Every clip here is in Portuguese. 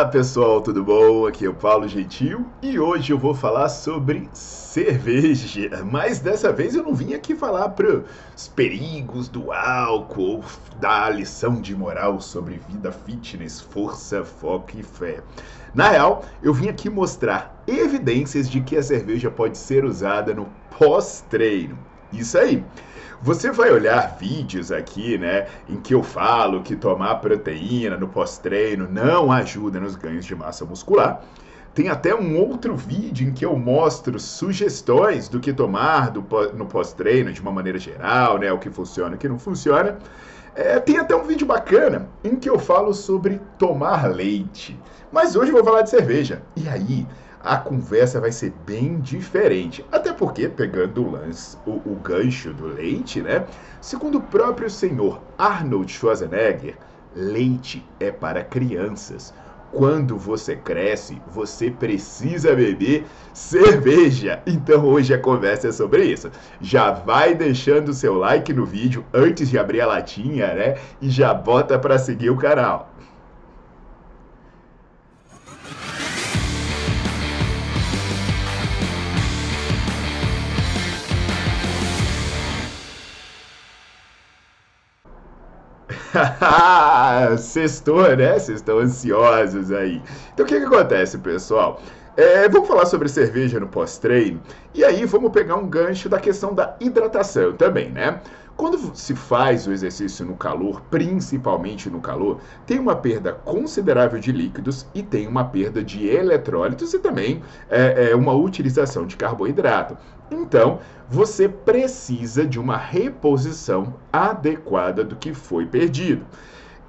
Olá pessoal, tudo bom? Aqui é o Paulo Gentil e hoje eu vou falar sobre cerveja, mas dessa vez eu não vim aqui falar para os perigos do álcool, dar lição de moral sobre vida fitness, força, foco e fé. Na real, eu vim aqui mostrar evidências de que a cerveja pode ser usada no pós-treino. Isso aí. Você vai olhar vídeos aqui, né, em que eu falo que tomar proteína no pós-treino não ajuda nos ganhos de massa muscular. Tem até um outro vídeo em que eu mostro sugestões do que tomar do, no pós-treino de uma maneira geral, né, o que funciona e o que não funciona. É, tem até um vídeo bacana em que eu falo sobre tomar leite. Mas hoje eu vou falar de cerveja. E aí, a conversa vai ser bem diferente. Até porque, pegando o, lance, o, o gancho do leite, né? Segundo o próprio senhor Arnold Schwarzenegger, leite é para crianças. Quando você cresce, você precisa beber cerveja. Então hoje a conversa é sobre isso. Já vai deixando seu like no vídeo antes de abrir a latinha, né? E já bota para seguir o canal. Sextou, né? Vocês estão ansiosos aí. Então o que, que acontece, pessoal? É, vamos falar sobre cerveja no pós-treino. E aí vamos pegar um gancho da questão da hidratação também, né? Quando se faz o exercício no calor, principalmente no calor, tem uma perda considerável de líquidos e tem uma perda de eletrólitos e também é, é uma utilização de carboidrato. Então, você precisa de uma reposição adequada do que foi perdido.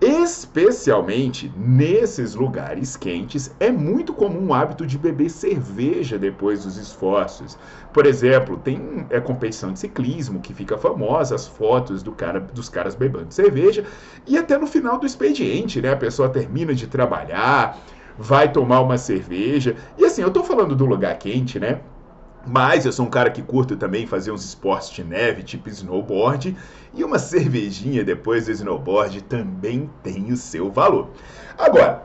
Especialmente nesses lugares quentes, é muito comum o hábito de beber cerveja depois dos esforços. Por exemplo, tem é, competição de ciclismo que fica famosa, as fotos do cara, dos caras bebendo cerveja, e até no final do expediente, né? A pessoa termina de trabalhar, vai tomar uma cerveja. E assim, eu estou falando do lugar quente, né? Mas eu sou um cara que curto também fazer uns esportes de neve, tipo snowboard, e uma cervejinha depois do snowboard também tem o seu valor. Agora,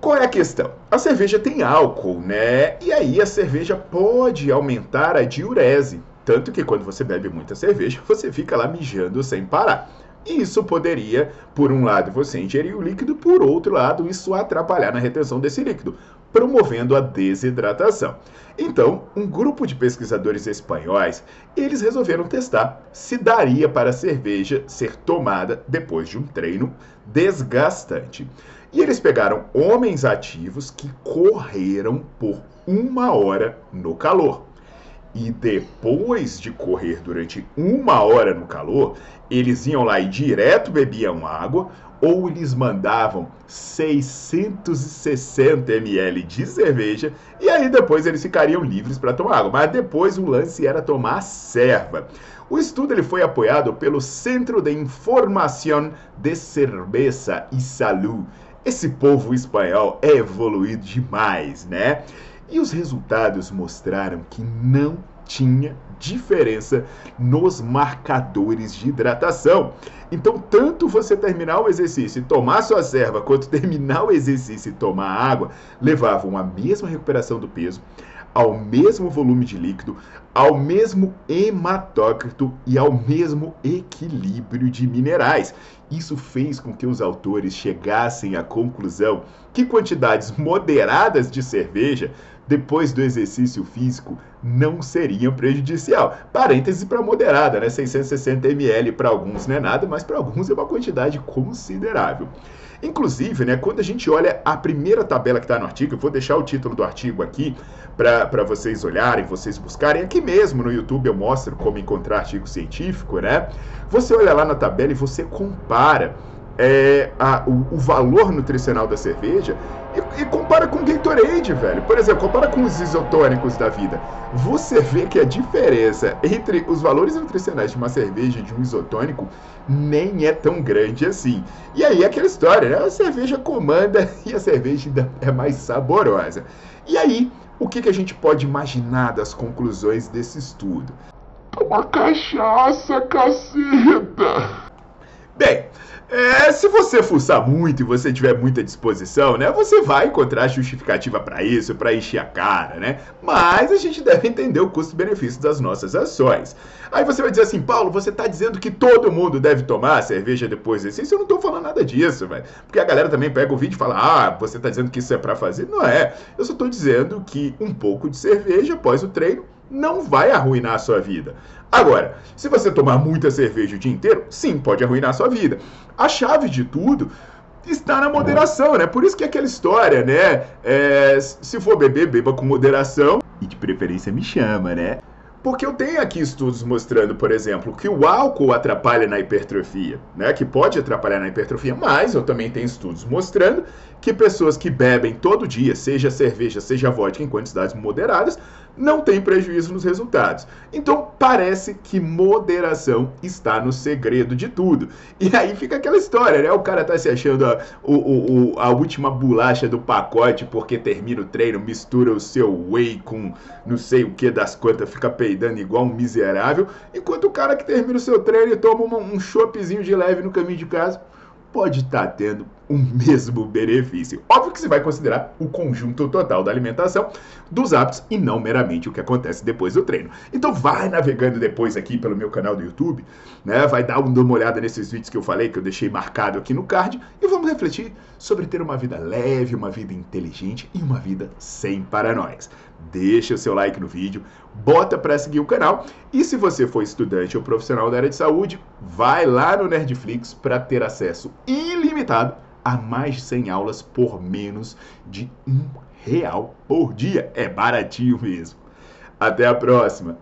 qual é a questão? A cerveja tem álcool, né? E aí a cerveja pode aumentar a diurese. Tanto que quando você bebe muita cerveja, você fica lá mijando sem parar. E isso poderia, por um lado, você ingerir o líquido, por outro lado, isso atrapalhar na retenção desse líquido promovendo a desidratação. Então, um grupo de pesquisadores espanhóis, eles resolveram testar se daria para a cerveja ser tomada depois de um treino desgastante. E eles pegaram homens ativos que correram por uma hora no calor. E depois de correr durante uma hora no calor, eles iam lá e direto bebiam água ou eles mandavam 660 ml de cerveja e aí depois eles ficariam livres para tomar água. Mas depois o lance era tomar serva. O estudo ele foi apoiado pelo Centro de Informação de Cerveza e Salud. Esse povo espanhol é evoluído demais, né? E os resultados mostraram que não tinha diferença nos marcadores de hidratação. Então, tanto você terminar o exercício e tomar sua serva, quanto terminar o exercício e tomar água, levavam a mesma recuperação do peso, ao mesmo volume de líquido, ao mesmo hematócrito e ao mesmo equilíbrio de minerais. Isso fez com que os autores chegassem à conclusão que quantidades moderadas de cerveja depois do exercício físico não seriam prejudicial. Parêntese para moderada, né? 660 ml para alguns não é nada, mas para alguns é uma quantidade considerável. Inclusive, né, quando a gente olha a primeira tabela que está no artigo, eu vou deixar o título do artigo aqui para vocês olharem, vocês buscarem. Aqui mesmo no YouTube eu mostro como encontrar artigo científico, né? Você olha lá na tabela e você compara é, a, o, o, valor nutricional da cerveja e, e, compara com o Gatorade, velho. Por exemplo, compara com os isotônicos da vida. Você vê que a diferença entre os valores nutricionais de uma cerveja e de um isotônico nem é tão grande assim. E aí aquela história, né? A cerveja comanda e a cerveja ainda é mais saborosa. E aí, o que, que a gente pode imaginar das conclusões desse estudo? Uma cachaça, caceta! Bem, é, se você fuçar muito e você tiver muita disposição, né, você vai encontrar justificativa para isso, para encher a cara, né? Mas a gente deve entender o custo-benefício das nossas ações. Aí você vai dizer assim, Paulo, você está dizendo que todo mundo deve tomar cerveja depois desse? Isso eu não estou falando nada disso, velho. Porque a galera também pega o vídeo e fala, ah, você está dizendo que isso é para fazer? Não é. Eu só estou dizendo que um pouco de cerveja após o treino não vai arruinar a sua vida. Agora, se você tomar muita cerveja o dia inteiro, sim, pode arruinar a sua vida. A chave de tudo está na moderação, né? Por isso que é aquela história, né? É, se for beber, beba com moderação e de preferência me chama, né? Porque eu tenho aqui estudos mostrando, por exemplo, que o álcool atrapalha na hipertrofia, né? Que pode atrapalhar na hipertrofia, mas eu também tenho estudos mostrando que pessoas que bebem todo dia, seja cerveja, seja vodka em quantidades moderadas, não tem prejuízo nos resultados. Então parece que moderação está no segredo de tudo. E aí fica aquela história, né? O cara tá se achando a, o, o, a última bolacha do pacote porque termina o treino, mistura o seu whey com não sei o que das quantas, fica peidando igual um miserável, enquanto o cara que termina o seu treino e toma uma, um choppzinho de leve no caminho de casa pode estar tá tendo o mesmo benefício. Óbvio que você vai considerar o conjunto total da alimentação, dos hábitos e não meramente o que acontece depois do treino. Então vai navegando depois aqui pelo meu canal do YouTube, né? Vai dar uma olhada nesses vídeos que eu falei, que eu deixei marcado aqui no card e vamos refletir sobre ter uma vida leve, uma vida inteligente e uma vida sem paranoias. Deixa o seu like no vídeo, bota para seguir o canal e se você for estudante ou profissional da área de saúde, vai lá no Nerdflix para ter acesso ilimitado a mais de 100 aulas por menos de um real por dia. É baratinho mesmo. Até a próxima!